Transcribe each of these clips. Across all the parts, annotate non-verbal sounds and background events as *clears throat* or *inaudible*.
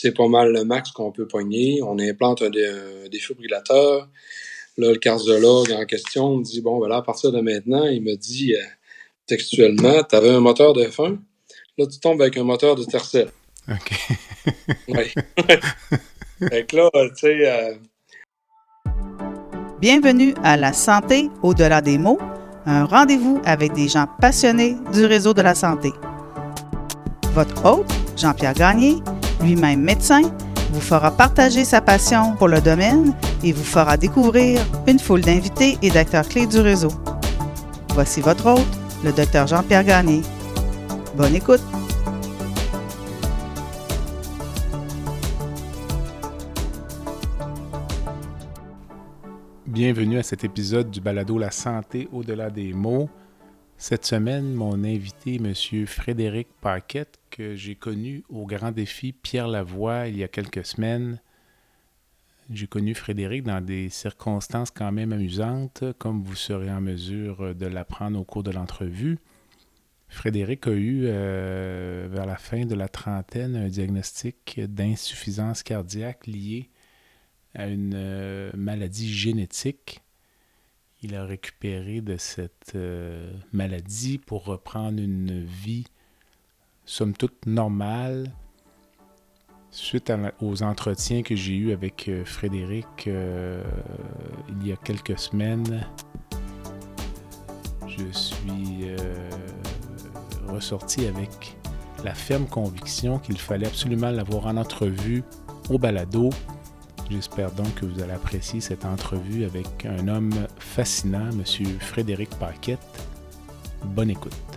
c'est pas mal le max qu'on peut pogner. On implante un, défibrillateur. Là, le cardiologue en question me dit, bon, voilà, à partir de maintenant, il me dit euh, textuellement, tu avais un moteur de fin, là, tu tombes avec un moteur de tercel. OK. *laughs* oui. *laughs* fait là, tu sais... Euh, Bienvenue à La Santé au-delà des mots, un rendez-vous avec des gens passionnés du réseau de la santé. Votre hôte, Jean-Pierre Gagné, lui-même médecin, vous fera partager sa passion pour le domaine et vous fera découvrir une foule d'invités et d'acteurs clés du réseau. Voici votre hôte, le docteur Jean-Pierre Gagné. Bonne écoute! Bienvenue à cet épisode du balado La santé au-delà des mots. Cette semaine, mon invité, M. Frédéric Paquette, que j'ai connu au grand défi Pierre Lavoie il y a quelques semaines. J'ai connu Frédéric dans des circonstances quand même amusantes, comme vous serez en mesure de l'apprendre au cours de l'entrevue. Frédéric a eu, euh, vers la fin de la trentaine, un diagnostic d'insuffisance cardiaque lié à une euh, maladie génétique il a récupéré de cette euh, maladie pour reprendre une vie, somme toute, normale. Suite aux entretiens que j'ai eus avec euh, Frédéric euh, il y a quelques semaines, je suis ressorti avec la ferme conviction qu'il fallait absolument l'avoir en entrevue au balado J'espère donc que vous allez apprécier cette entrevue avec un homme fascinant, M. Frédéric Paquette. Bonne écoute.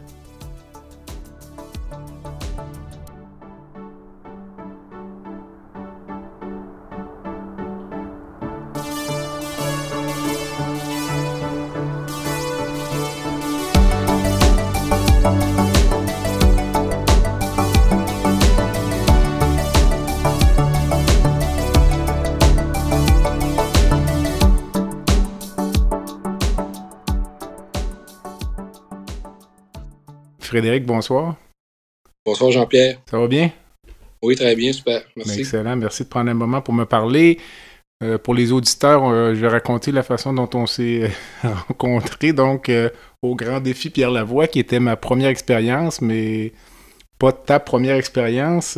Frédéric, bonsoir. Bonsoir Jean-Pierre. Ça va bien? Oui, très bien, super. Merci. Excellent. Merci de prendre un moment pour me parler. Euh, pour les auditeurs, euh, je vais raconter la façon dont on s'est *laughs* rencontrés. Donc, euh, au grand défi Pierre Lavoie, qui était ma première expérience, mais pas ta première expérience.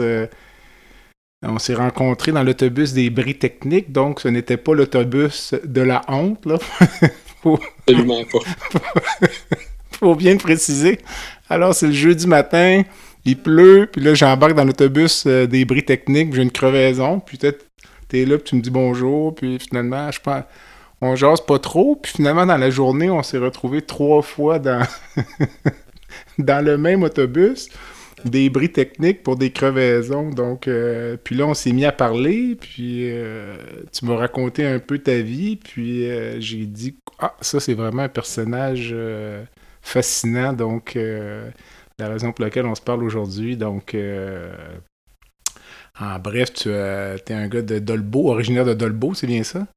on s'est rencontrés dans l'autobus des bris techniques, donc ce n'était pas l'autobus de la honte. Là. *laughs* Absolument pas. *laughs* faut bien le préciser. Alors, c'est le jeudi matin, il pleut, puis là, j'embarque dans l'autobus euh, des bris techniques, j'ai une crevaison, puis peut-être t'es là, puis tu me dis bonjour, puis finalement, je pense, on jase pas trop, puis finalement, dans la journée, on s'est retrouvés trois fois *laughs* dans, le même autobus, des bris techniques pour des crevaisons, donc, euh, puis là, on s'est mis à parler, puis euh, tu m'as raconté un peu ta vie, puis j'ai dit, ah, ça, c'est vraiment un personnage fascinant. Donc, euh, la raison pour laquelle on se parle aujourd'hui. Donc, euh, en bref, tu es un gars de Dolbeau, originaire de Dolbeau, c'est bien ça?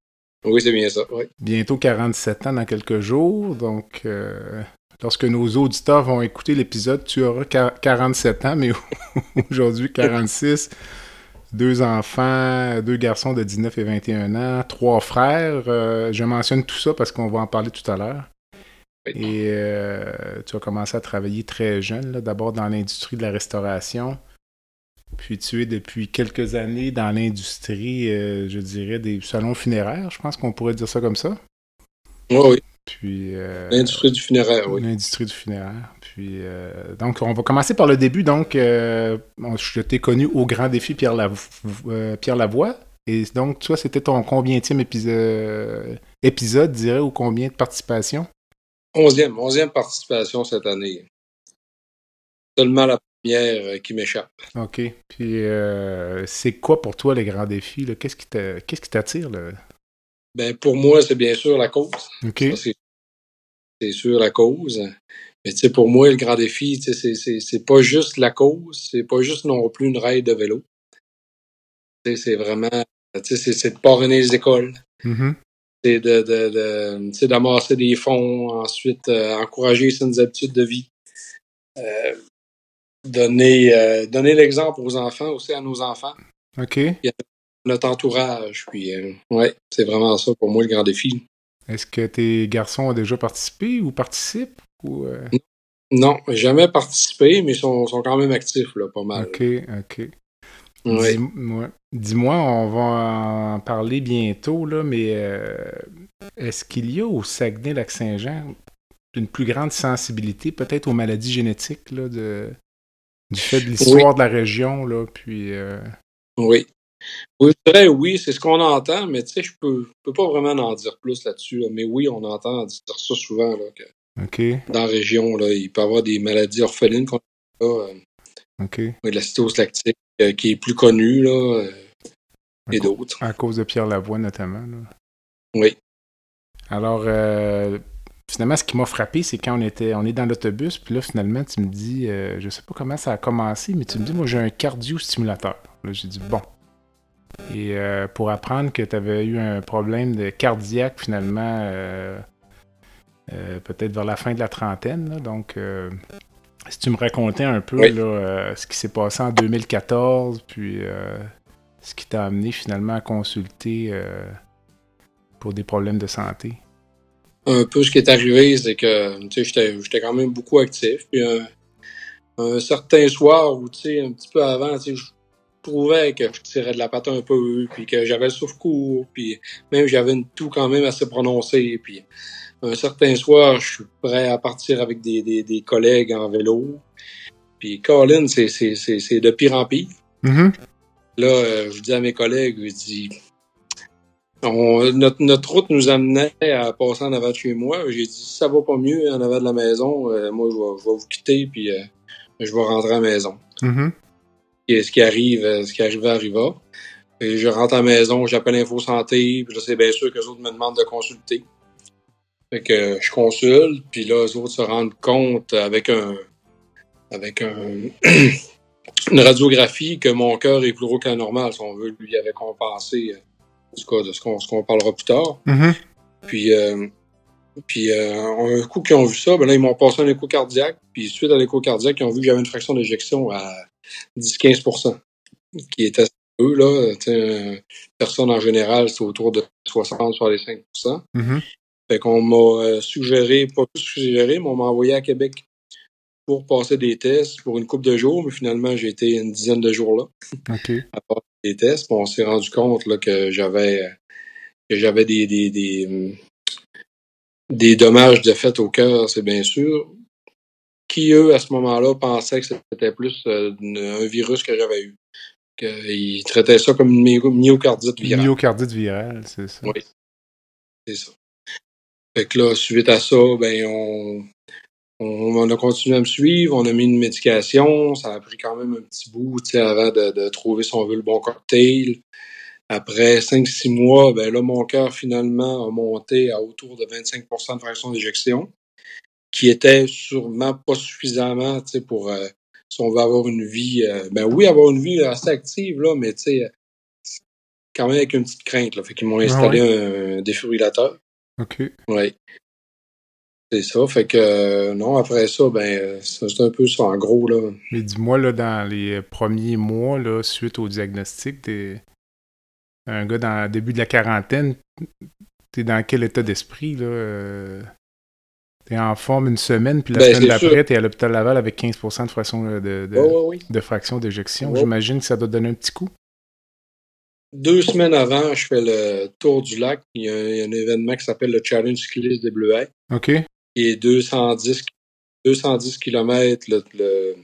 Oui, c'est bien ça, oui. Bientôt 47 ans dans quelques jours. Donc, euh, lorsque nos auditeurs vont écouter l'épisode, tu auras 47 ans, mais *laughs* aujourd'hui 46. deux enfants, deux garçons de 19 et 21 ans, trois frères. je mentionne tout ça parce qu'on va en parler tout à l'heure. Et euh, tu as commencé à travailler très jeune, d'abord dans l'industrie de la restauration. Puis tu es depuis quelques années dans l'industrie, euh, je dirais, des salons funéraires, je pense qu'on pourrait dire ça comme ça. Oui, oui. Puis, euh, l'industrie du funéraire, oui. L'industrie du funéraire. Puis, donc, on va commencer par le début. Donc, je t'ai connu au grand défi Pierre, Pierre Lavoie. Et donc, toi, c'était ton combienième épisode, épisode, dirais, ou combien de participation? Onzième, onzième participation cette année. Seulement la première euh, qui m'échappe. OK. Puis euh, c'est quoi pour toi les grands défis? Qu'est-ce qui t'attire? Ben, pour moi, c'est bien sûr la cause. OK. C'est sûr la cause. Mais tu sais, pour moi, le grand défi, c'est pas juste la cause, c'est pas juste non plus une raide de vélo. C'est vraiment, c'est de parrainer les écoles. Mm-hmm c'est de, de, d'amasser des fonds, ensuite euh, encourager certaines habitudes de vie. Euh, donner, euh, donner l'exemple aux enfants, aussi à nos enfants. OK. Puis notre entourage. Puis, ouais, c'est vraiment ça pour moi le grand défi. Est-ce que tes garçons ont déjà participé ou participent? Ou? Non, jamais participé, mais ils sont, sont quand même actifs, là, pas mal. OK, OK. Ouais. Dis-moi, dis-moi, on va en parler bientôt, là, mais euh, est-ce qu'il y a au Saguenay-Lac-Saint-Jean une plus grande sensibilité peut-être aux maladies génétiques là, de, du fait de l'histoire de la région, là, puis... euh, Oui. Oui, je dirais oui, c'est ce qu'on entend, mais tu sais, je peux, peux pas vraiment en dire plus là-dessus. là. Mais oui, on entend dire ça souvent, là, que dans la région, là, il peut y avoir des maladies orphelines qu'on a, euh, oui, de la cytose lactique, euh, qui est plus connue, là, euh, et d'autres. À cause de Pierre Lavoie, notamment. là. Oui. Alors, euh, finalement, ce qui m'a frappé, c'est quand on était on est dans l'autobus, puis là, finalement, tu me dis, euh, je sais pas comment ça a commencé, mais tu me dis, moi, j'ai un cardio-stimulateur. Là, j'ai dit, bon. Et euh, pour apprendre que tu avais eu un problème de cardiaque, finalement, euh, euh, peut-être vers la fin de la trentaine, là, donc... si tu me racontais un peu Oui. là, euh, ce qui s'est passé en 2014, puis euh, ce qui t'a amené finalement à consulter euh, pour des problèmes de santé? Un peu ce qui est arrivé, c'est que, tu sais, j'étais, quand même beaucoup actif. Puis un, certain soir sais, un petit peu avant, tu sais, je trouvais que je tirais de la patte un peu, puis que j'avais le souffle court, puis même j'avais une toux quand même assez prononcée. Puis un certain soir, je suis prêt à partir avec des, des, des collègues en vélo. Puis Colin, c'est, c'est, c'est, c'est de pire en pire. Mhm. Là, euh, je dis à mes collègues, je dis, on- notre, notre route nous amenait à passer en avant de chez moi. J'ai dit, si ça va pas mieux en avant de la maison, euh, moi, je vais, je vais vous quitter, puis euh, je vais rentrer à la maison. Mhm. Et ce qui arrive, ce qui arriva, arriva. Et je rentre à la maison, j'appelle Info Santé, puis là, c'est bien sûr que les autres me demandent de consulter. Fait que euh, je consulte, puis là, les autres se rendent compte avec un avec un *clears throat* une radiographie que mon cœur est plus gros qu'un normal, si on veut. Lui avait compensé, euh, en tout cas, de ce qu'on ce qu'on parlera plus tard. Mhm. Puis, euh, puis euh, un coup qu'ils ont vu ça, ben là, ils m'ont passé un écho cardiaque. Puis suite à l'écho cardiaque, ils ont vu que j'avais une fraction d'éjection à 10-15% qui était assez peu, là. Une personne en général, c'est autour de 60-65 Mhm. Fait qu'on m'a euh, suggéré, pas suggéré, mais on m'a envoyé à Québec pour passer des tests pour une couple de jours, mais finalement, j'ai été une dizaine de jours là *laughs* OK. à passer des tests. Puis on s'est rendu compte là, que j'avais que j'avais des, des, des, hum, des dommages de fait au cœur, c'est bien sûr. Qui, eux, à ce moment-là, pensaient que c'était plus euh, un virus que j'avais eu. Qu'ils traitaient ça comme une myo- myocardite virale. Myocardite virale, c'est ça. Oui. C'est ça. Fait que là, suite à ça, ben, on, on, on a continué à me suivre, on a mis une médication, ça a pris quand même un petit bout, avant de, de trouver, si on veut, le bon cocktail. Après 5-6 mois, ben là, mon cœur, finalement, a monté à autour de 25% de fraction d'éjection, qui était sûrement pas suffisamment, pour, euh, si on veut avoir une vie, euh, ben oui, avoir une vie assez active, là, mais quand même avec une petite crainte, là. Fait qu'ils m'ont installé un défibrillateur. OK. Oui. C'est ça. Fait que euh, non, après ça, ben euh, c'est un peu ça en gros là. Mais dis-moi, là, dans les premiers mois, là, suite au diagnostic, t'es un gars dans le début de la quarantaine, t'es dans quel état d'esprit, là? euh, T'es en forme une semaine, puis la Ben, semaine d'après, t'es à l'hôpital Laval avec 15% de fraction de, de, fraction d'éjection. J'imagine que ça doit donner un petit coup. Deux semaines avant, je fais le tour du lac. Il y a, il y a un événement qui s'appelle le Challenge Cycliste des Bleuets, OK? qui est 210, 210 km le, le,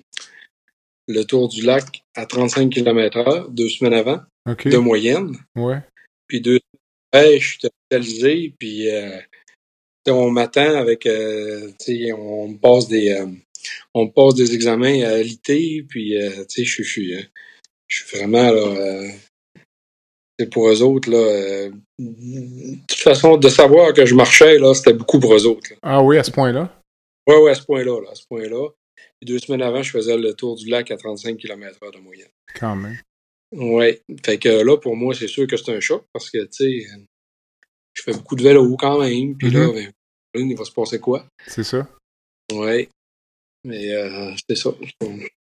le tour du lac à 35 km heure, deux semaines avant, OK. de moyenne. Ouais. Puis deux semaines après, je suis hospitalisé, puis euh, on m'attend avec, euh, tu sais, on me passe des, euh, on passe des examens à l'IT, puis euh, tu sais, je suis, je suis, euh, je suis vraiment là. Euh, c'est pour eux autres là. euh, de toute façon, de savoir que je marchais là, c'était beaucoup pour eux autres. là. Ah oui, à ce point-là? Ouais, ouais, à ce point-là, là, à ce point-là. Puis deux semaines avant, je faisais le tour du lac à 35 km/h de moyenne. Quand même. Ouais. Fait que là, pour moi, c'est sûr que c'est un choc parce que, tu sais, je fais beaucoup de vélo quand même. Puis là, Mhm. ben, il va se passer quoi? C'est ça? Ouais. Mais euh, c'est ça.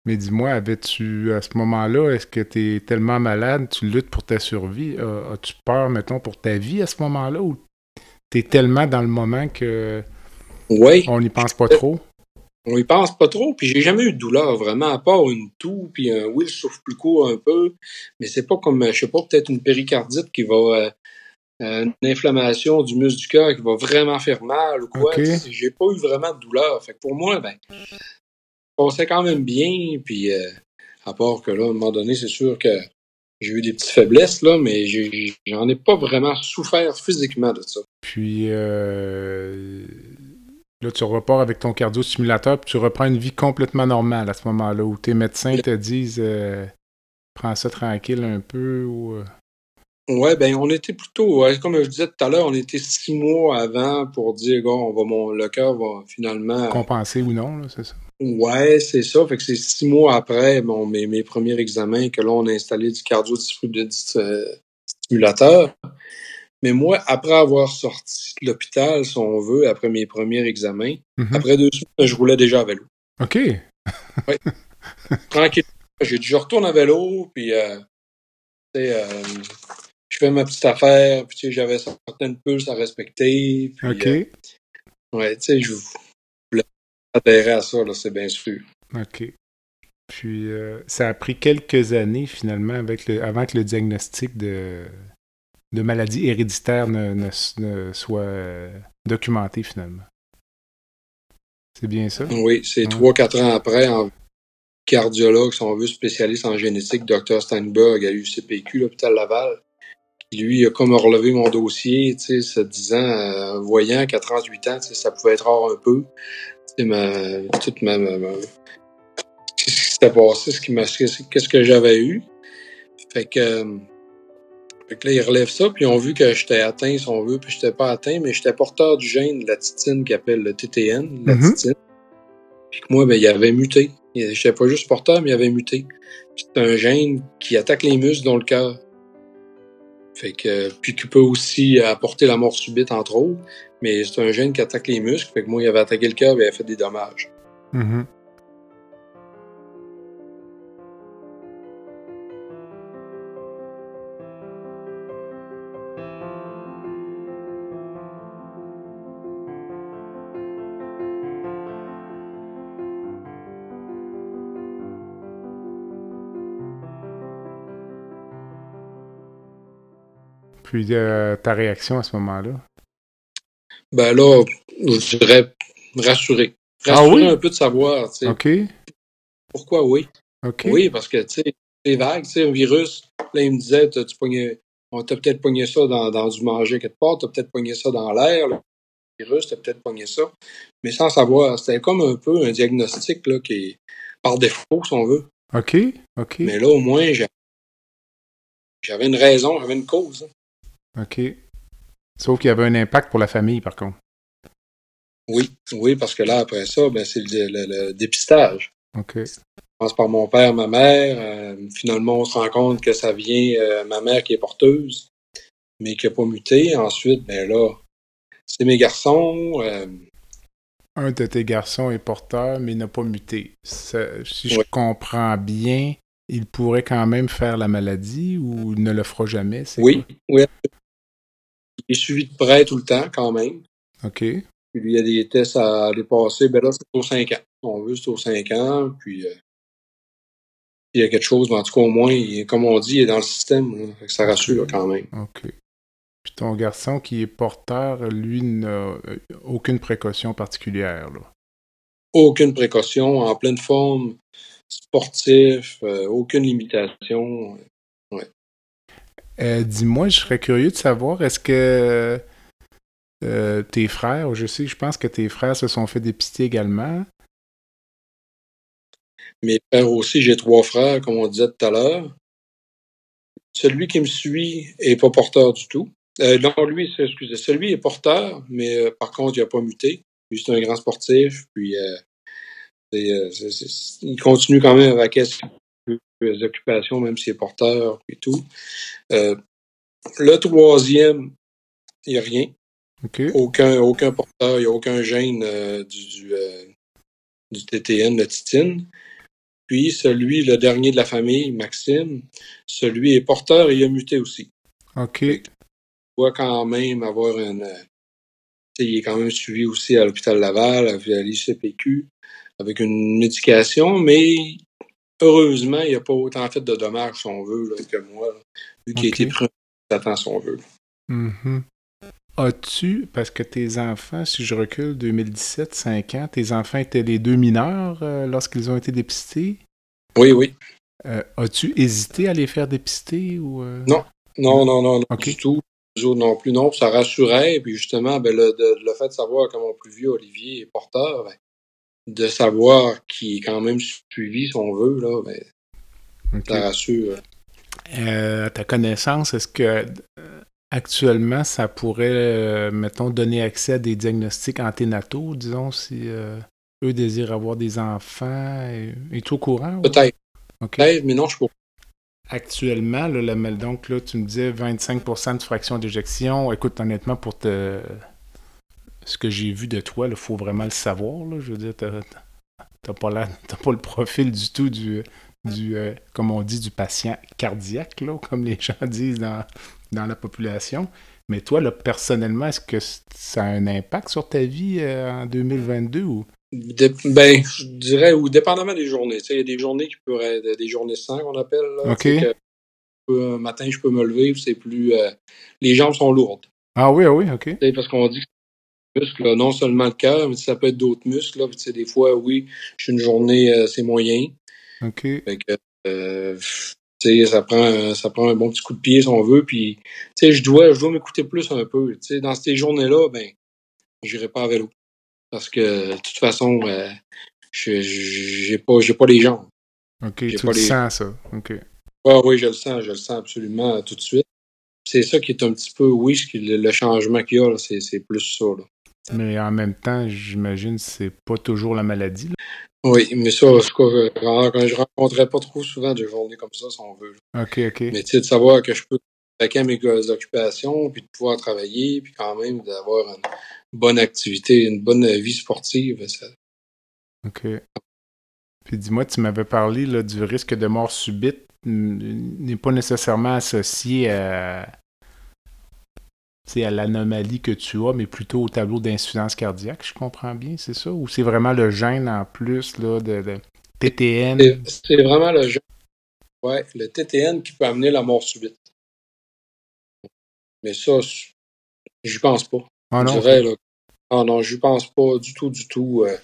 Mais dis-moi, avais-tu, à ce moment-là, est-ce que tu es tellement malade, tu luttes pour ta survie? As-tu peur, mettons, pour ta vie à ce moment-là ou tu es tellement dans le moment que oui. on n'y pense pas trop? On y pense pas trop, puis j'ai jamais eu de douleur vraiment, à part une toux, puis un oui, le souffle plus court un peu, mais c'est pas comme, je sais pas, peut-être une péricardite qui va, euh, euh, une inflammation du muscle du cœur qui va vraiment faire mal ou quoi. J'ai pas eu vraiment de douleur. Fait que pour moi, ben, passait quand même bien, puis euh, à part que là, à un moment donné, c'est sûr que j'ai eu des petites faiblesses, là, mais j'en ai, pas vraiment souffert physiquement de ça. Puis, Là, tu repars avec ton cardio-stimulateur, puis tu reprends une vie complètement normale à ce moment-là, où tes médecins te disent euh, prends ça tranquille un peu ou. Euh? Ouais, ben on était plutôt, comme je disais tout à l'heure, on était six mois avant pour dire, on va, mon, le cœur va finalement. Compenser ou non, c'est ça? Ouais, c'est ça. Fait que c'est six mois après bon, mes, mes premiers examens que là, on a installé du cardio-stimulateur. Mais moi, après avoir sorti de l'hôpital, si on veut, après mes premiers examens, mhm. après deux semaines, je roulais déjà à vélo. OK. *laughs* oui. Tranquille. J'ai dit, je retourne à vélo, puis euh, euh, je fais ma petite affaire, puis j'avais certaines pulses à respecter. Puis, OK. Euh, ouais, tu sais, je adhérer à ça, là, c'est bien sûr. OK. Puis, ça a pris quelques années, finalement, avec le, avant que le diagnostic de de maladie héréditaire ne, ne, soit euh, documentée finalement. C'est bien ça? Oui, c'est trois, quatre ans après, un cardiologue, si on veut, spécialiste en génétique, Dr. Steinberg à l'UCPQ, l'hôpital Laval, qui lui a comme relevé mon dossier, tu sais, se disant, euh, voyant qu'à 38 ans, ça pouvait être rare un peu. C'est ma, toute ma, ce qui s'était passé, ce qui m'a, qu'est-ce que j'avais eu. Fait que, fait que là, ils relèvent ça, puis ils ont vu que j'étais atteint, si on veut, puis j'étais pas atteint, mais j'étais porteur du gène de la titine qui appelle le TTN, la mm-hmm. titine. Puis que moi, ben, il avait muté. J'étais pas juste porteur, mais il avait muté. C'est un gène qui attaque les muscles dans le cœur. Fait que, puis qui peut aussi apporter la mort subite, entre autres. Mais c'est un gène qui attaque les muscles. Fait que moi, il avait attaqué le cœur et il avait fait des dommages. Mm-hmm. Puis euh, ta réaction à ce moment-là? Ben là, je dirais rassurer. Ah rassurer un peu de savoir, tu sais. OK. Pourquoi oui? Oui, parce que, tu sais, c'est vague, tu sais, un virus, là, il me disait, tu on t'a peut-être pogné ça dans, dans, du manger quelque part, t'as peut-être pogné ça dans l'air, le virus, t'as peut-être pogné ça. Mais sans savoir, c'était comme un peu un diagnostic, là, qui est par défaut, si on veut. OK, OK. Mais là, au moins, j'avais une raison, j'avais une cause. Hein. OK. Sauf qu'il y avait un impact pour la famille, par contre. Oui, oui, parce que là, après ça, ben, c'est le, dépistage. OK. Je pense par mon père, ma mère. Euh, finalement, on se rend compte que ça vient euh, ma mère qui est porteuse, mais qui n'a pas muté. Ensuite, ben là, c'est mes garçons. Euh, un de tes garçons est porteur, mais n'a pas muté. si je comprends bien, il pourrait quand même faire la maladie ou ne le fera jamais? Oui, oui, est suivi de près tout le temps, quand même. OK. Puis lui, il y a des tests à dépasser. Ben là, c'est aux 5 ans. On veut, c'est aux 5 ans. Puis, euh, il y a quelque chose, mais en tout cas, au moins, comme on dit, il est dans le système. ça rassure quand même. OK. Puis ton garçon qui est porteur, lui, n'a euh, aucune précaution particulière. Là? Aucune précaution, en pleine forme, sportif, euh, aucune limitation. Euh, dis-moi, je serais curieux de savoir, est-ce que euh, tes frères, je sais, je pense que tes frères se sont fait dépister également. Mes frères aussi, j'ai trois frères, comme on disait tout à l'heure. Celui qui me suit est pas porteur du tout. Euh, non, lui, excusez, celui est porteur, mais par contre, il n'a pas muté. Lui, c'est un grand sportif, puis il continue quand même avec les occupations, même s'il est porteur et tout. Euh, le troisième, il n'y a rien. Aucun, aucun porteur, il n'y a aucun gène euh, du, du, euh, du, TTN, la titine. Puis celui, le dernier de la famille, Maxime, celui est porteur et il a muté aussi. OK. Il doit quand même avoir une. il est quand même suivi aussi à l'hôpital Laval, à l'ICPQ, avec une médication, mais heureusement, il n'y a pas autant fait de dommages, si on veut, là, que moi, là, vu qu'il Ok. a été pris temps, si on veut. Mhm. As-tu, parce que tes enfants, si je recule 2017, 5 ans, tes enfants étaient les deux mineurs euh, lorsqu'ils ont été dépistés? Oui, oui. Euh, As-tu hésité à les faire dépister ou euh? Non. Non, non, non, non, du tout. Les autres non plus, non. Ça rassurait. Puis justement, ben, le, de- le fait de savoir que mon plus vieux, Olivier, est porteur, ben, de savoir qu'il est quand même suivi, si on veut, là, ben, Ok. ça rassure. Euh, à ta connaissance, est-ce que euh, actuellement ça pourrait, euh, mettons, donner accès à des diagnostics anténataux, disons, si euh, eux désirent avoir des enfants? Es-tu au courant? ou- Peut-être, Ok. peut-être, mais non, je ne peux Actuellement, là, la- donc là, tu me disais 25% de fraction d'éjection. Écoute, honnêtement, pour te... ce que j'ai vu de toi, il faut vraiment le savoir. Là. Je veux dire, t'as pas, la- pas le profil du tout du, du euh, comme on dit, du patient cardiaque, là, comme les *laughs* gens disent dans, dans la population. Mais toi, là, personnellement, est-ce que ça a un impact sur ta vie euh, en 2022 ou... Ben, je dirais, ou dépendamment des journées. Il y a des journées qui pourraient être des journées sans qu'on appelle. Là, que, un matin, je peux me lever, c'est plus. euh, les jambes sont lourdes. Ah oui, ah oui, ok. Parce qu'on dit que c'est un muscle, là, non seulement le cœur, mais ça peut être d'autres muscles. Là, Puis, tu sais, des fois, oui, je suis une journée, euh, c'est moyen. Ok. Fait que, euh, tu sais, ça prend, un- ça prend un bon petit coup de pied si on veut. Puis, tu sais, je dois, je dois m'écouter plus un peu. Tu sais, dans ces journées-là, ben, j'irai pas à vélo. Parce que, de toute façon, euh, j'ai pas, j'ai pas les jambes. Ok, tu pas le les- sens, ça. Ok. Ah oui, je le sens, je le sens absolument euh, tout de suite. C'est ça qui est un petit peu, oui, le, changement qu'il y a, là, c'est, c'est plus ça. Là. Mais en même temps, j'imagine que c'est pas toujours la maladie. là. Oui, mais ça, euh, quand je rencontrais pas trop souvent de journées comme ça, si on veut. là. Ok, ok. Mais tu sais, de savoir que je peux attaquer à mes occupations, puis de pouvoir travailler, puis quand même d'avoir une bonne activité, une bonne vie sportive, ça, OK. Puis dis-moi, tu m'avais parlé là, du risque de mort subite n'est pas nécessairement associé à, à l'anomalie que tu as, mais plutôt au tableau d'insuffisance cardiaque, je comprends bien, c'est ça? Ou c'est vraiment le gène en plus là, de, de TTN? C'est vraiment le jeu. Ouais, le TTN qui peut amener la mort subite. Mais ça, j'y pense pas. Ah je non, dirais, là. Ah non, j'y pense pas du tout, du tout. Euh,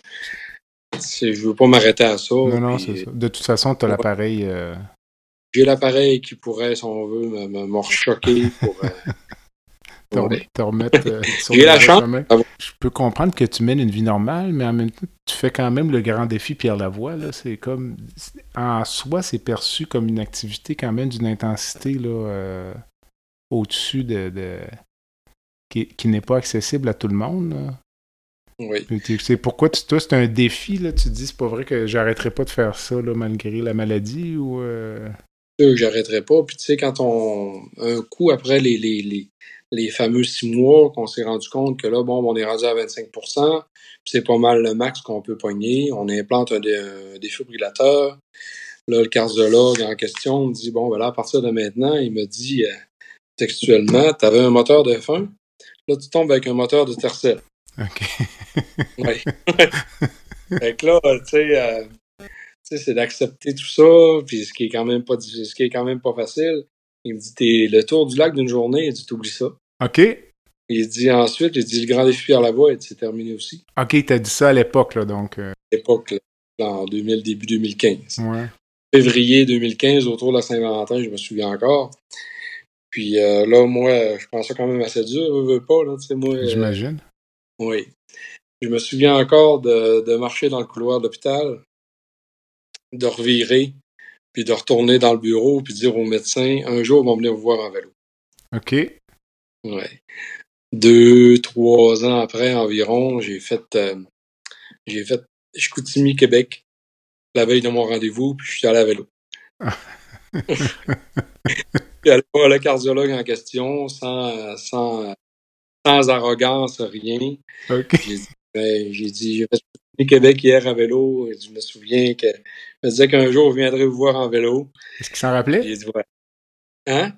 je veux pas m'arrêter à ça. non, non, c'est ça. De toute façon, tu as Ouais. l'appareil. euh, J'ai l'appareil qui pourrait, si on veut, me, me, me rechoquer pour. euh, *laughs* te, ouais. te remettre euh, *laughs* sur le la chance d'avoir- Je peux comprendre que tu mènes une vie normale, mais en même temps, tu fais quand même le grand défi Pierre Lavoie. Là. C'est comme. En soi, c'est perçu comme une activité quand même d'une intensité là, euh, au-dessus de. de- qui, qui n'est pas accessible à tout le monde. là. Oui. C'est pourquoi tu, toi, c'est un défi, là, tu te dis, c'est pas vrai que j'arrêterai pas de faire ça là, malgré la maladie ou. euh, j'arrêterai pas. Puis tu sais, quand on. Un coup après les, les, les, les fameux six mois, qu'on s'est rendu compte que là, bon, on est rendu à 25% puis c'est pas mal le max qu'on peut pogner. On implante un, dé- un défibrillateur. Là, le cardiologue en question me dit Bon, ben là, à partir de maintenant, il me dit euh, textuellement, tu avais un moteur de fin. Là, tu tombes avec un moteur de tercel. OK. *laughs* Ouais. *laughs* fait que là, tu sais, euh, tu sais, c'est d'accepter tout ça, puis ce qui est quand même pas difficile- ce qui est quand même pas facile. Il me dit t'es le tour du lac d'une journée, il dit t'oublies ça. OK. Il dit ensuite, il dit le grand défi Lavoie, il dit, c'est terminé aussi. OK, t'as dit ça à l'époque, là, donc. euh, À l'époque, là, en 2000, début 2015. ouais. Février 2015, autour de la Saint-Valentin, je me souviens encore. Puis euh, là, moi, je pense ça quand même assez dur, je veux pas, là, tu sais, moi. euh, J'imagine. Oui. Je me souviens encore de, de marcher dans le couloir de l'hôpital, de revirer, puis de retourner dans le bureau, puis dire au médecin, un jour, ils vont venir vous voir en vélo. OK. Ouais. Deux, trois ans après environ, j'ai fait, euh, j'ai fait Chicoutimi, Québec, la veille de mon rendez-vous, puis je suis allé à vélo. *laughs* puis allé voir le cardiologue en question, sans, sans, sans arrogance, rien. OK. J'ai dit, ben, j'ai dit, j'ai fait Québec hier à vélo, et je me souviens que me disait qu'un jour, je viendrai vous voir en vélo. Est-ce qu'il s'en rappelait? J'ai dit, ouais. Hein?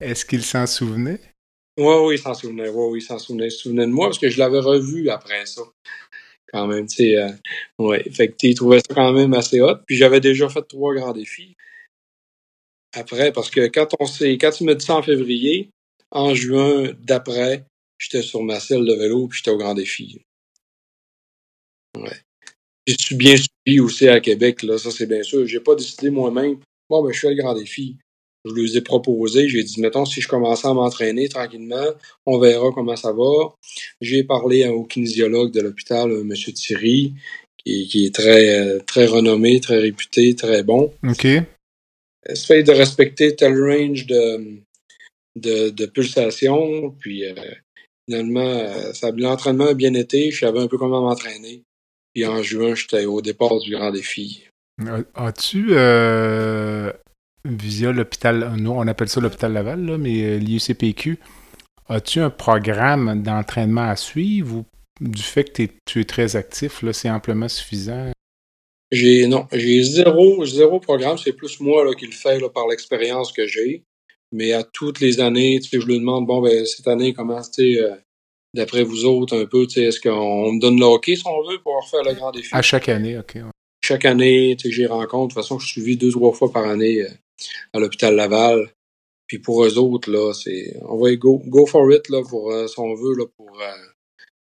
Est-ce qu'il s'en souvenait? Oui, oui, il s'en souvenait. Oui, oui, il s'en souvenait. Il se souvenait de moi parce que je l'avais revu après ça. Quand même, tu sais. Euh, ouais. Fait que, il trouvait ça quand même assez hot. Puis j'avais déjà fait trois grands défis. Après, parce que quand on s'est, quand il me dit ça en février, en juin d'après, j'étais sur ma selle de vélo puis j'étais au grand défi. Ouais. Je suis bien suivi aussi à Québec, là, ça c'est bien sûr. J'ai pas décidé moi-même, bon, ben, je fais le grand défi. Je lui ai proposé, j'ai dit, mettons, si je commençais à m'entraîner tranquillement, on verra comment ça va. J'ai parlé au kinésiologue de l'hôpital, M. Thierry, qui, qui, est très, euh, très renommé, très réputé, très bon. OK. Essaye de respecter tel range de, de, de pulsation, puis euh, finalement, euh, ça, l'entraînement a bien été, je savais un peu comment m'entraîner. Puis en juin, j'étais au départ du grand défi. As-tu, euh, via l'hôpital, nous on appelle ça l'hôpital Laval, là, mais euh, l'IUCPQ, as-tu un programme d'entraînement à suivre ou du fait que tu es très actif, là, c'est amplement suffisant? J'ai non, j'ai zéro, zéro programme, c'est plus moi là, qui le fais là, par l'expérience que j'ai. Mais à toutes les années, tu sais, je lui demande, bon, ben, cette année, comment, tu sais, euh, d'après vous autres, un peu, est-ce qu'on me donne le hockey, si on veut, pour faire le grand défi? À chaque année, OK. Chaque année, tu sais, j'ai rencontre. De toute façon, je suis suivi deux, trois fois par année euh, à l'hôpital Laval. Puis pour eux autres, là, c'est, on va go, go for it, là, pour, euh, si on veut, là, pour,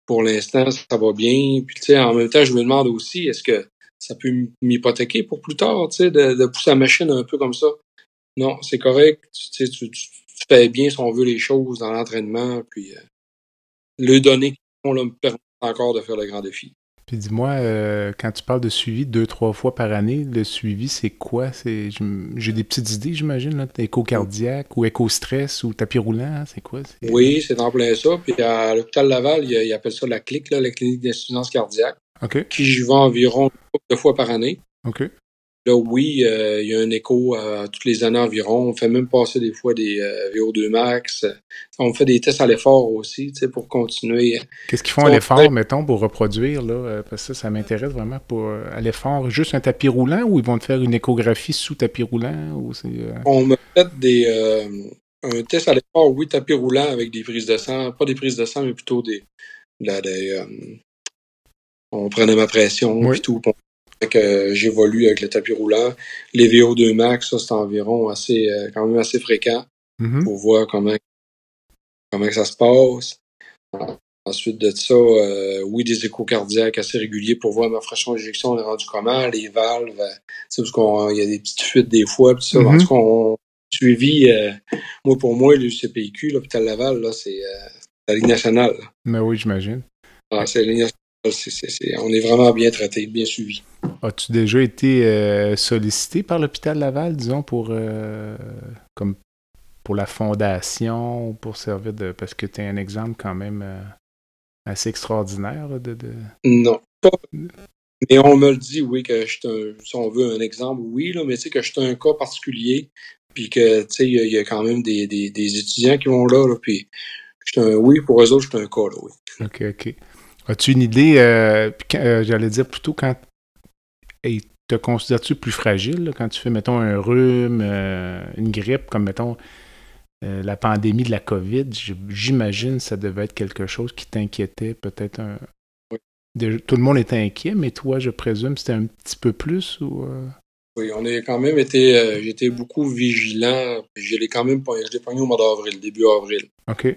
pour l'instant, ça va bien. Puis, tu sais, en même temps, je me demande aussi, est-ce que ça peut m'hypothéquer pour plus tard, tu sais, de, de pousser la machine un peu comme ça? Non, c'est correct. Tu, tu, tu, fais bien si on veut les choses dans l'entraînement, puis euh, le donner on me permet encore de faire le grand défi. Puis dis-moi, euh, quand tu parles de suivi deux, trois fois par année, le suivi, c'est quoi? C'est, j'ai des petites idées, j'imagine, là, écho cardiaque ou éco stress ou tapis roulant, c'est quoi? Oui, c'est en plein ça. Puis à l'hôpital Laval, ils appellent ça la CLIC, là, la clinique d'insuffisance cardiaque. Qui j'y vais environ deux fois par année. Là, oui, euh, il y a un écho euh, toutes les années environ. On fait même passer des fois des euh, VO2 max. On fait des tests à l'effort aussi, tu sais, pour continuer. Qu'est-ce qu'ils font à l'effort, mettons, pour reproduire, là? Parce que ça, ça m'intéresse vraiment pour à l'effort. Juste un tapis roulant ou ils vont te faire une échographie sous tapis roulant? Ou On me fait des un test à l'effort, oui, tapis roulant avec des prises de sang. Pas des prises de sang, mais plutôt des. des on prenait ma pression oui. et tout que j'évolue avec le tapis roulant. Les VO2 max, ça, c'est environ assez, euh, quand même assez fréquent mm-hmm. pour voir comment, comment ça se passe. Ensuite de ça, euh, oui, des échos cardiaques assez réguliers pour voir ma fraction d'éjection est rendue comment, les valves, euh, parce qu'il y a des petites fuites des fois, puis ça. Mm-hmm. En tout cas, on suivi, euh, moi pour moi, le CPIQ, l'hôpital Laval, là, c'est la Ligue nationale. Mais oui, j'imagine. C'est la Ligue nationale. C est, c est, on est vraiment bien traité, bien suivi. As-tu déjà été euh, sollicité par l'hôpital Laval, disons, pour euh, comme pour la fondation, pour servir de. Parce que tu es un exemple quand même euh, assez extraordinaire de, de... Non, pas. Mais on me le dit, oui, que je suis un, si on veut un exemple, oui, là, mais tu sais que je suis un cas particulier, puis que, tu sais, il y, y, a quand même des, des, des, étudiants qui vont là, là puis je suis un oui, pour eux autres, je suis un cas, là, oui. OK, OK. As-tu une idée, euh, euh, j'allais dire plutôt quand. Hey, te considères-tu plus fragile là, quand tu fais, mettons, un rhume, euh, une grippe, comme, mettons, euh, la pandémie de la COVID? J'imagine que ça devait être quelque chose qui t'inquiétait, peut-être un. Oui. Tout le monde était inquiet, mais toi, je présume, c'était un petit peu plus ou. euh? Oui, on a quand même été. J'étais beaucoup vigilant. Je l'ai quand même je l'ai pogné au mois d'avril, début avril. OK.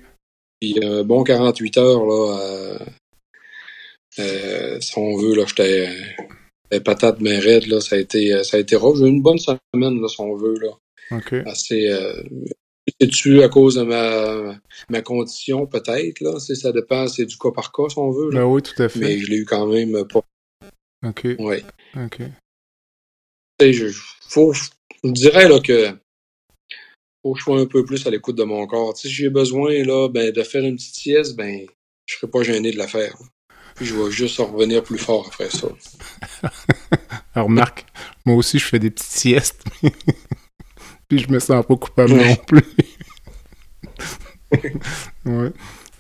Puis, bon 48 heures, là. Si on veut, là, j'étais euh, patate bien raide, là, ça a été, ça a été rough. J'ai eu une bonne semaine, là, si on veut, là. OK. Assez, euh, c'est-tu à cause de ma, ma condition, peut-être, là? C'est, ça dépend, c'est du cas par cas, si on veut, là. Ben oui, tout à fait. Mais je l'ai eu quand même pas. OK. Oui. OK. Je, faut, je dirais, là, que faut que je sois un peu plus à l'écoute de mon corps. si j'ai besoin, là, ben, de faire une petite sieste, ben, je serais pas gêné de la faire, je vais juste en revenir plus fort après ça. *laughs* Alors, Marc, moi aussi, je fais des petites siestes. *laughs* Puis je me sens pas coupable non plus. *laughs* ouais.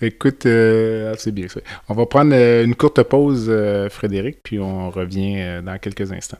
Écoute, euh, c'est bien fait. On va prendre euh, une courte pause, euh, Frédéric, puis on revient dans quelques instants.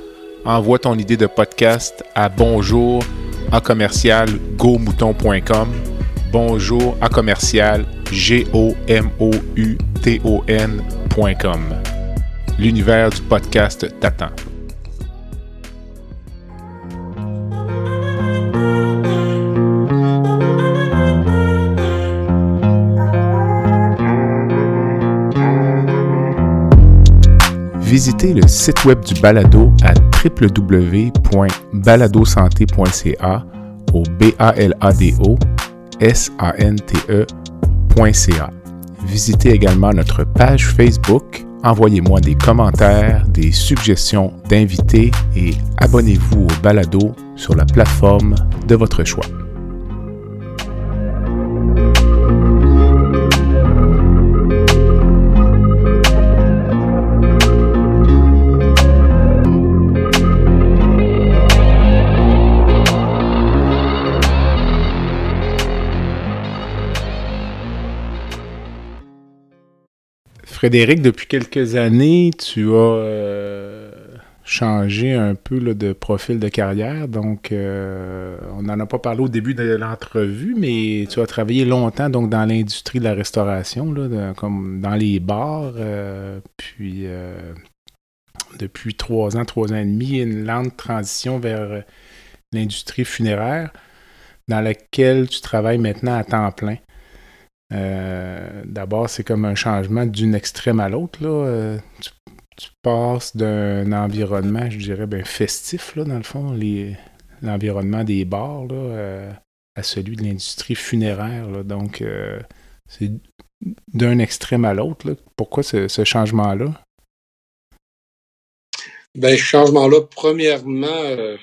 Envoie ton idée de podcast à bonjour à commercial gomouton.com bonjour à commercial g L'univers du podcast t'attend. Visitez le site web du balado à www.baladosanté.ca au b a l a d o s a n t e.ca. Visitez également notre page Facebook, envoyez-moi des commentaires, des suggestions d'invités et abonnez-vous au balado sur la plateforme de votre choix. Frédéric, depuis quelques années, tu as euh, changé un peu là, de profil de carrière. Donc, euh, on n'en a pas parlé au début de l'entrevue, mais tu as travaillé longtemps donc dans l'industrie de la restauration, là, comme dans les bars. euh, puis, depuis trois ans, trois ans et demi, une lente transition vers l'industrie funéraire, dans laquelle tu travailles maintenant à temps plein. Euh, D'abord, c'est comme un changement d'une extrême à l'autre. Euh, tu, passes d'un environnement, je dirais, ben, festif, là, dans le fond, l'environnement des bars, euh, à celui de l'industrie funéraire. Donc, c'est d'un extrême à l'autre. Pourquoi ce, changement-là? Ben, ce changement-là, premièrement,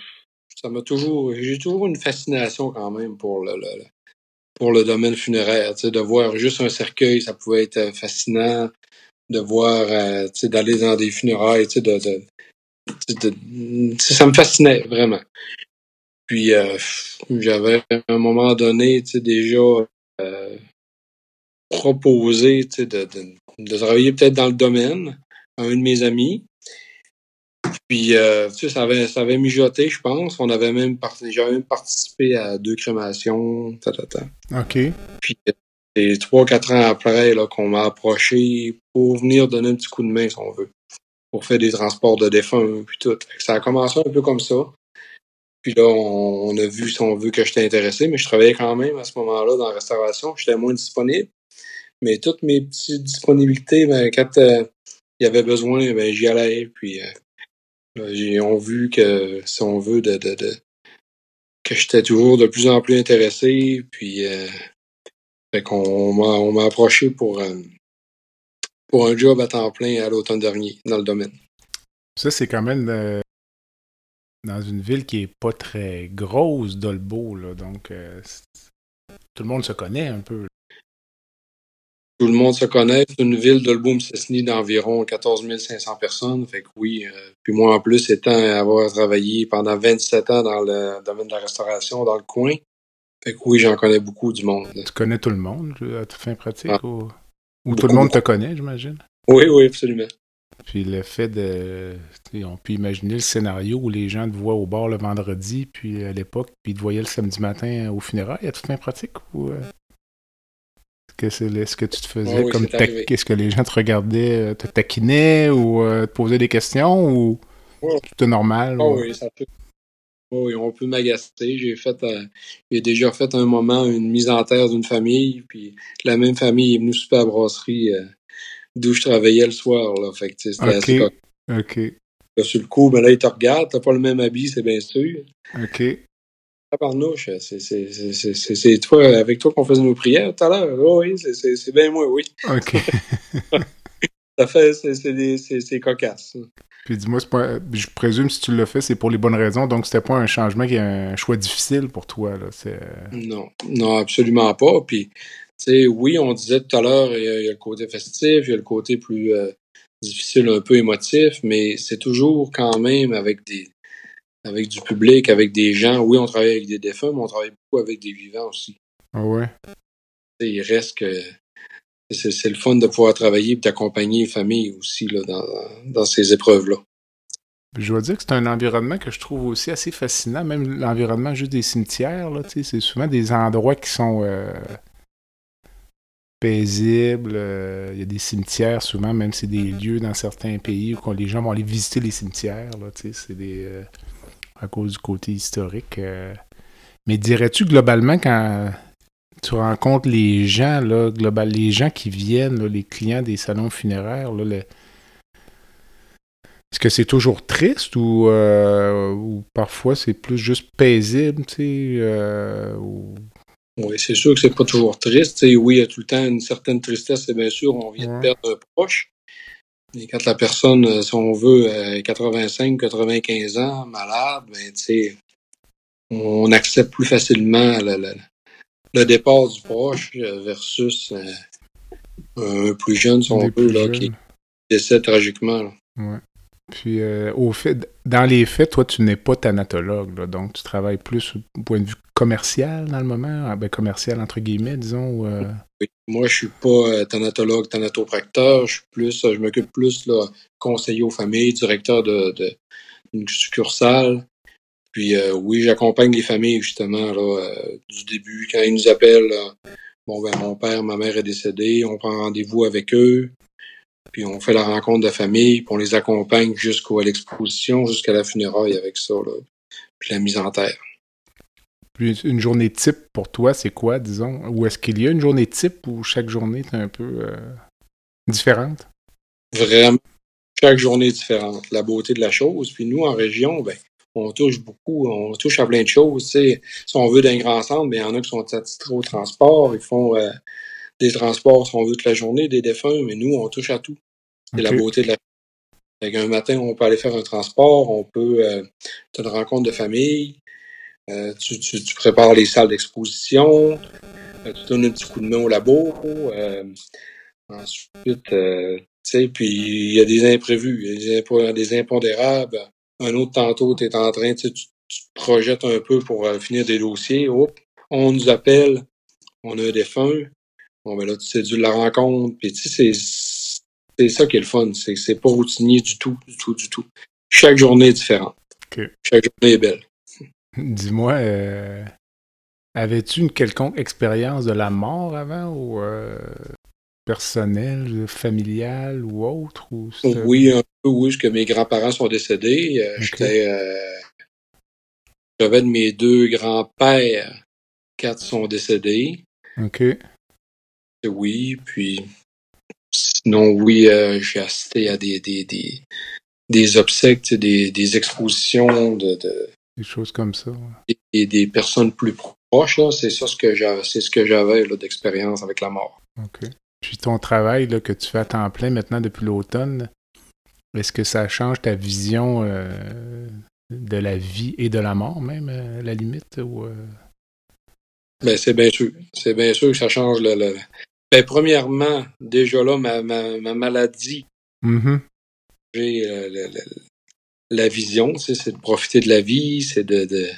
ça m'a toujours, j'ai toujours une fascination quand même pour le- pour le domaine funéraire. De voir juste un cercueil, ça pouvait être euh, fascinant. De voir, euh, d'aller dans des funérailles, ça me fascinait vraiment. Puis, euh, j'avais à un moment donné, déjà proposé, de, de travailler peut-être dans le domaine à un de mes amis. Puis, euh, tu sais, ça avait, ça avait mijoté, je pense. On avait même, j'avais même participé à deux crémations, ta, ta, ta. OK. Puis, euh, c'est trois, quatre ans après, là, qu'on m'a approché pour venir donner un petit coup de main, si on veut. Pour faire des transports de défunts, puis tout. Ça a commencé un peu comme ça. Puis là, on, on a vu, si on veut, que j'étais intéressé, mais je travaillais quand même à ce moment-là dans la restauration. J'étais moins disponible. Mais toutes mes petites disponibilités, ben, quand euh, il y avait besoin, ben, j'y allais. Puis, euh, j'ai, on vu que, si on veut, que j'étais toujours de plus en plus intéressé. Puis, euh, on m'a, approché pour, euh, pour un job à temps plein à l'automne dernier dans le domaine. Ça, c'est quand même euh, dans une ville qui est pas très grosse, Dolbeau. Là, donc, tout le monde se connaît un peu. Tout le monde se connaît. C'est une ville de Boom-Cessny d'environ 14 500 personnes. Fait que oui. euh, puis moi, en plus, étant avoir travaillé pendant 27 ans dans le domaine de la restauration dans le coin, fait que oui, j'en connais beaucoup du monde. là. Tu connais tout le monde à toute fin pratique? Ah. Ou, ou tout le monde te connaît, j'imagine? Oui, oui, absolument. Puis le fait de. On peut imaginer le scénario où les gens te voient au bar le vendredi, puis à l'époque, puis ils te voyaient le samedi matin au funérailles à toute fin pratique? Ou. Que c'est est-ce que tu te faisais oui, comme est-ce que les gens te regardaient, euh, te taquinaient ou euh, te posaient des questions ou Ouais. c'était normal? Ou- oui, ça peut. Oui, on peut m'agacer. J'ai fait, euh, j'ai déjà fait un moment une mise en terre d'une famille, puis la même famille est venue souper à la brasserie euh, d'où je travaillais le soir. Là. Fait que, c'était assez. Ok, Là, Sur le coup, ben là, ils te regardent, t'as pas le même habit, c'est bien sûr. ok. Tabarnouche, c'est, toi, avec toi qu'on faisait nos prières tout à l'heure. Oh, oui, c'est, bien moi, oui. Ok. *laughs* Ça fait, c'est cocasse. Puis dis-moi, je présume si tu l'as fait, c'est pour les bonnes raisons, donc c'était pas un changement qui est un choix difficile pour toi. Là. Non, non, absolument pas. Puis, tu sais, oui, on disait tout à l'heure, il, y, a le côté festif, il y a le côté plus euh, difficile, un peu émotif, mais c'est toujours quand même avec des avec du public, avec des gens. Oui, on travaille avec des défunts, mais on travaille beaucoup avec des vivants aussi. Ah ouais? il reste que c'est le fun de pouvoir travailler et d'accompagner les familles aussi là, dans, dans ces épreuves-là. Je dois dire que c'est un environnement que je trouve aussi assez fascinant, même l'environnement juste des cimetières. C'est souvent des endroits qui sont euh, paisibles. Euh, il y a des cimetières, souvent, même c'est des lieux dans certains pays où les gens vont aller visiter les cimetières. C'est des. Euh, à cause du côté historique. Mais dirais-tu globalement quand tu rencontres les gens, là, global, les gens qui viennent, les clients des salons funéraires, est-ce que c'est toujours triste ou, euh, parfois c'est plus juste paisible, tu sais? Euh, oui, c'est sûr que c'est pas toujours triste. oui, il y a tout le temps une certaine tristesse, et bien sûr, on vient de perdre un proche. Et quand la personne, euh, si on veut, 85, 95 ans, malade, ben, tu sais, on accepte plus facilement le départ du proche euh, versus euh, un plus jeune, si on veut, là, qui décède tragiquement. Ouais. Puis, euh, au fait, dans les faits, toi, tu n'es pas thanatologue, donc tu travailles plus au point de vue commercial dans le moment, ah, ben, commercial entre guillemets, disons. Oui. Moi, je suis pas thanatologue, thanatopracteur, je suis plus, je m'occupe plus là, conseiller aux familles, directeur de, de succursale. Puis euh, oui, j'accompagne les familles justement là, euh, du début. Quand ils nous appellent, bon ben mon père, ma mère est décédée, on prend rendez-vous avec eux, puis on fait la rencontre de famille, puis on les accompagne jusqu'à l'exposition, jusqu'à la funéraille avec ça, là, puis la mise en terre. Puis une journée type pour toi, c'est quoi, disons? Ou est-ce qu'il y a une journée type où chaque journée est un peu euh, différente? Vraiment, chaque journée est différente. La beauté de la chose. Puis nous, en région, ben, on touche beaucoup, on touche à plein de choses. Si on veut d'un grand centre, ben, il y en a qui sont attitrés au transport, ils font euh, des transports, si on veut, toute la journée, des défunts, mais nous, on touche à tout. C'est la beauté de la un matin, on peut aller faire un transport, on peut euh, te une rencontre de famille, euh, tu, prépares les salles d'exposition, tu donnes un petit coup de main au labo, ensuite, tu sais, puis il y a des imprévus, il y a des, des impondérables un autre tantôt, tu es en train, tu, tu te projettes un peu pour euh, finir des dossiers. on nous appelle, on a un défunt. Bon, ben là, tu sais, du la rencontre. Puis, tu sais, c'est ça qui est le fun. C'est pas routinier du tout, du tout, du tout. Chaque journée est différente. Chaque journée est belle. *laughs* Dis-moi, euh, avais-tu une quelconque expérience de la mort avant ou euh, personnel, familial ou autre? Ou oui, un peu, oui, parce que mes grands-parents sont décédés. Euh, euh, j'avais de mes deux grands-pères, quatre sont décédés. OK. Oui, puis sinon, oui, euh, j'ai assisté à des, des, des, des obsèques, des, des expositions de, Des choses comme ça. Et des, personnes plus proches, c'est ça ce que j'avais, c'est ce que j'avais d'expérience avec la mort. OK. Puis ton travail là, que tu fais à temps plein maintenant depuis l'automne, est-ce que ça change ta vision euh, de la vie et de la mort même, à la limite? Ou, euh? Ben, c'est bien sûr. C'est bien sûr que ça change le. Ben, premièrement, déjà là, ma, ma, maladie, mm-hmm. j'ai euh, la vision, c'est de profiter de la vie, c'est de, de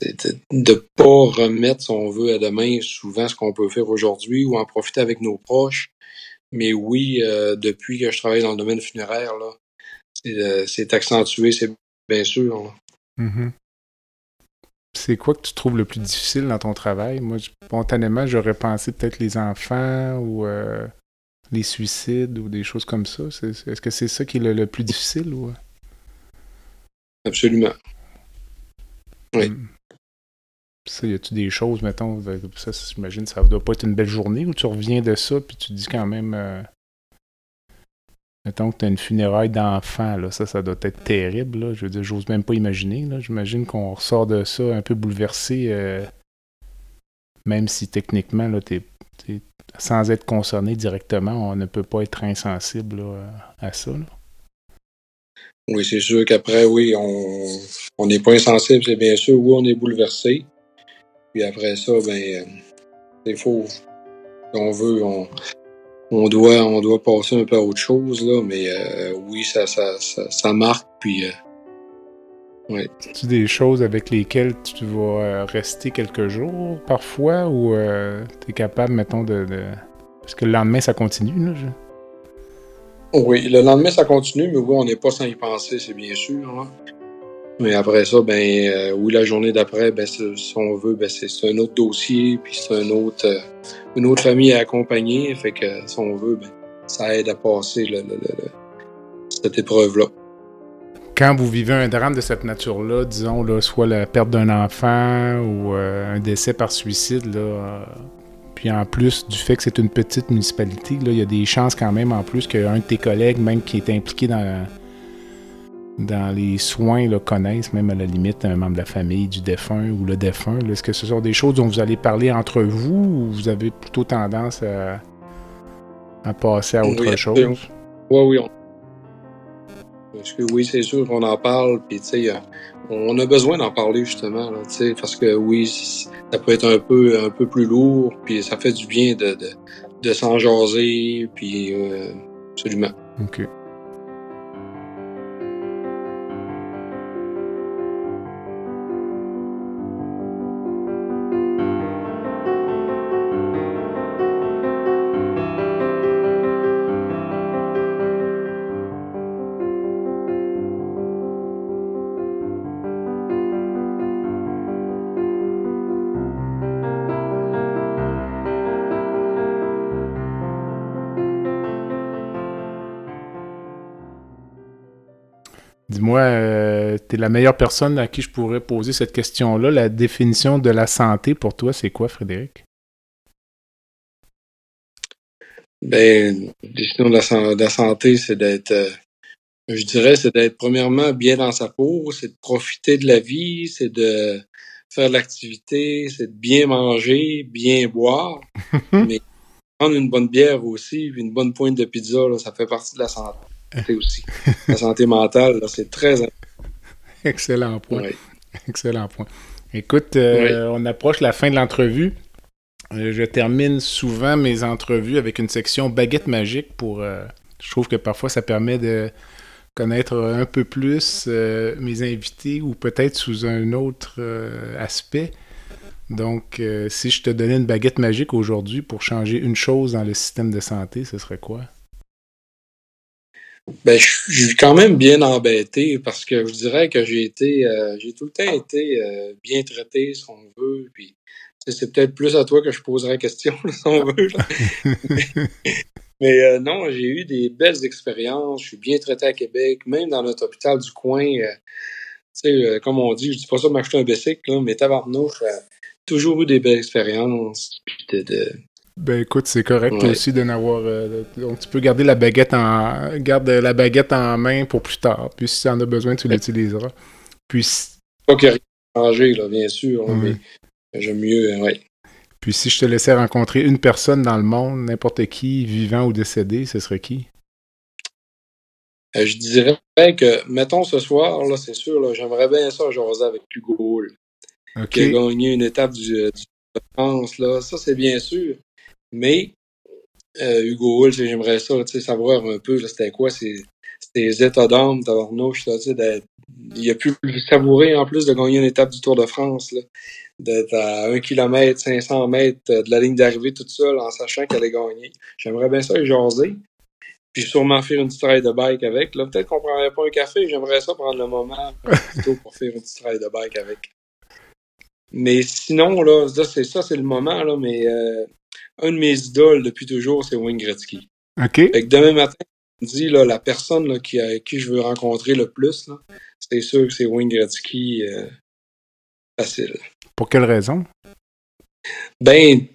de ne pas remettre, si on veut, à demain souvent ce qu'on peut faire aujourd'hui ou en profiter avec nos proches. Mais oui, euh, depuis que je travaille dans le domaine funéraire, là, c'est euh, accentué, c'est bien sûr. Mm-hmm. C'est quoi que tu trouves le plus difficile dans ton travail? Moi, spontanément, j'aurais pensé peut-être les enfants ou euh, les suicides ou des choses comme ça. Est-ce que c'est ça qui est le, plus difficile? Ou... Absolument. Oui. Mm. Ça, y a-tu des choses, mettons, ça, j'imagine, ça doit pas être une belle journée où tu reviens de ça, puis tu dis quand même, euh, mettons que tu as une funéraille d'enfant, là, ça, ça doit être terrible, là. Je veux dire, j'ose même pas imaginer, là. J'imagine qu'on ressort de ça un peu bouleversé, euh, même si techniquement, là, t'es, sans être concerné directement, on ne peut pas être insensible à ça. Oui, c'est sûr qu'après, oui, on n'est pas insensible, c'est bien sûr. Oui, on est bouleversé. Puis après ça, ben, c'est faux. Si on veut, on, doit, on doit passer un peu à autre chose, là, mais euh, oui, ça, ça, ça, marque, puis euh, oui. tu des choses avec lesquelles tu vas euh, rester quelques jours parfois ou tu es capable, mettons, de, Parce que le lendemain, ça continue, là? Oui, le lendemain, ça continue, mais oui, on n'est pas sans y penser, c'est bien sûr. Hein. Mais après ça, ben euh, oui, la journée d'après, ben, si on veut, ben, c'est un autre dossier, puis c'est autre, euh, une autre famille à accompagner. Fait que si on veut, ben, ça aide à passer cette épreuve-là. Quand vous vivez un drame de cette nature-là, disons, là, soit la perte d'un enfant ou euh, un décès par suicide, là, puis en plus du fait que c'est une petite municipalité, là, il y a des chances quand même en plus qu'un de tes collègues, même qui est impliqué dans, dans les soins, là, connaissent même à la limite un membre de la famille du défunt ou le défunt. Est-ce que ce sont des choses dont vous allez parler entre vous ou vous avez plutôt tendance à, à passer à autre chose? Oui, oui. Parce que oui, c'est sûr qu'on en parle, puis tu sais, on a besoin d'en parler justement, là, parce que oui, ça peut être un peu, un peu plus lourd, puis ça fait du bien de, de, de s'en jaser, puis euh, absolument. OK. Es la meilleure personne à qui je pourrais poser cette question-là. La définition de la santé pour toi, c'est quoi, Frédéric? Ben, la définition de la, santé, c'est d'être, euh, je dirais, c'est d'être premièrement bien dans sa peau, c'est de profiter de la vie, c'est de faire de l'activité, c'est de bien manger, bien boire, *laughs* mais prendre une bonne bière aussi, une bonne pointe de pizza, ça fait partie de la santé aussi. *laughs* La santé mentale, c'est très *laughs* Excellent point. Excellent point. Écoute, euh, on approche la fin de l'entrevue. Euh, je termine souvent mes entrevues avec une section baguette magique pour. Euh, je trouve que parfois ça permet de connaître un peu plus mes invités ou peut-être sous un autre aspect. Donc, si je te donnais une baguette magique aujourd'hui pour changer une chose dans le système de santé, ce serait quoi? Ben, je suis quand même bien embêté parce que je dirais que j'ai été, euh, j'ai tout le temps été euh, bien traité, si on veut. Puis, c'est peut-être plus à toi que je poserai la question, si on veut. *laughs* mais, euh, non, j'ai eu des belles expériences. Je suis bien traité à Québec, même dans notre hôpital du coin. tu sais, comme on dit, je dis pas ça m'acheter un bicycle, mais tabarnouche, toujours eu des belles expériences. Puis de, ben écoute, c'est correct aussi de n'avoir. Euh, donc tu peux garder la baguette en garde la baguette en main pour plus tard. Puis si tu en as besoin, tu l'utiliseras. Puis pas a rien changer, là, bien sûr, mais j'aime mieux, euh, ouais. Puis si je te laissais rencontrer une personne dans le monde, n'importe qui, vivant ou décédé, ce serait qui? Euh, je dirais que, mettons ce soir, là, c'est sûr, là, j'aimerais bien ça jaser avec Hugo Qui a gagné une étape du, du France, là. Ça, c'est bien sûr. Mais euh, Hugo Hull, j'aimerais ça, savoir un peu c'était quoi ces, états d'âme tabarnouche, il a pu savourer en plus de gagner une étape du Tour de France, d'être à 1 km, 500 mètres de la ligne d'arrivée toute seule en sachant qu'elle allait gagner. J'aimerais bien ça jaser. Puis sûrement faire une petite ride de bike avec. Là, peut-être qu'on prendrait pas un café, j'aimerais ça prendre le moment *laughs* pour faire une petite ride de bike avec. Mais sinon, là, c'est ça, c'est le moment, là, mais euh, un de mes idoles depuis toujours, c'est Wayne Gretzky. OK. Fait que demain matin, je me dis, là, la personne là, qui, qui je veux rencontrer le plus, c'est sûr que c'est Wayne Gretzky euh, facile. Pour quelle raison? Ben,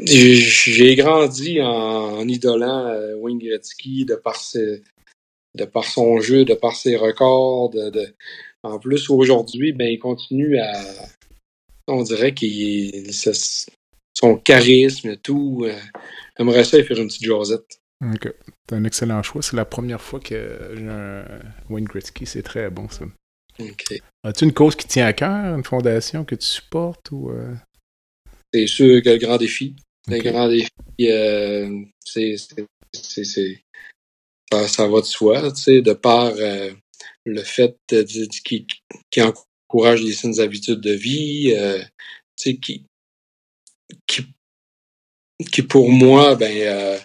j'ai grandi en, idolant euh, Wayne Gretzky de par, de par son jeu, de par ses records. De, En plus, aujourd'hui, ben, il continue à. On dirait qu'il son charisme et tout. Euh, j'aimerais ça faire une petite Josette. Ok. C'est un excellent choix. C'est la première fois que j'ai un Wayne Gretzky. C'est très bon, ça. Ok. As-tu une cause qui tient à cœur, une fondation que tu supportes ou. euh? C'est sûr que le grand défi. Le grand défi, euh, c'est, ça, ça va de soi, tu sais, de par euh, le fait qui, qui encourage les saines habitudes de vie, tu sais, qui, qui, qui pour moi, ben, euh,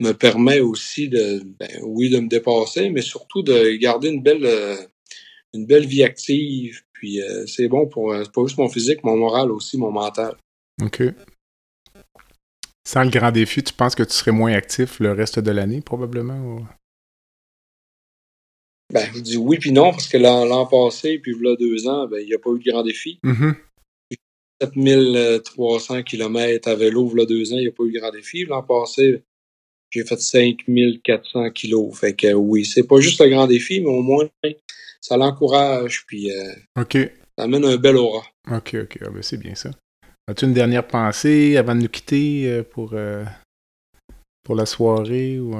me permet aussi de, ben, oui, de me dépasser, mais surtout de garder une belle, euh, une belle vie active. Puis euh, c'est bon pour, pas juste mon physique, mon moral aussi, mon mental. OK. Sans le grand défi, tu penses que tu serais moins actif le reste de l'année, probablement? ou- Ben, je dis oui puis non, parce que l'an, passé, puis là deux ans, ben, il n'y a pas eu de grand défi. Mhm. 7300 km à vélo, là deux ans, il n'y a pas eu grand défi. L'an passé, j'ai fait 5400 kilos. Fait que oui, c'est pas juste le grand défi, mais au moins, ça l'encourage, puis euh, ça amène un bel aura. OK, OK. Ah, ben, c'est bien ça. As-tu une dernière pensée avant de nous quitter euh, pour, euh, pour la soirée ou.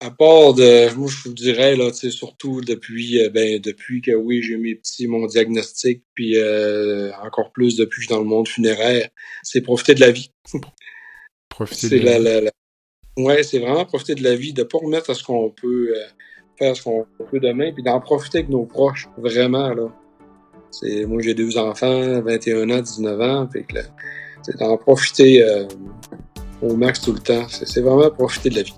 À part de, moi, je vous dirais, là, tu sais, surtout depuis, euh, ben, depuis que, oui, j'ai mes petits, mon diagnostic, puis euh, encore plus depuis que je suis dans le monde funéraire, c'est profiter de la vie. *laughs* Profiter C'est de la, la, la- Ouais, c'est vraiment profiter de la vie, de pas remettre à ce qu'on peut euh, faire ce qu'on peut demain, puis d'en profiter avec nos proches, vraiment, là. C'est, moi, j'ai deux enfants, 21 ans, 19 ans, fait que là, c'est d'en profiter euh, au max tout le temps. C'est, c'est vraiment profiter de la vie.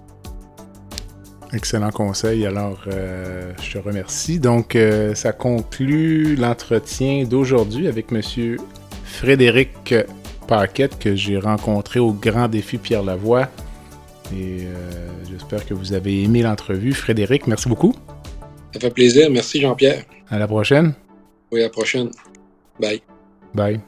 Excellent conseil. Alors, euh, je te remercie. Donc, euh, ça conclut l'entretien d'aujourd'hui avec Monsieur Frédéric Paquette que j'ai rencontré au Grand Défi Pierre Lavoie. Et euh, j'espère que vous avez aimé l'entrevue. Frédéric, merci beaucoup. Ça fait plaisir. Merci, Jean-Pierre. À la prochaine. Oui, à la prochaine. Bye. Bye.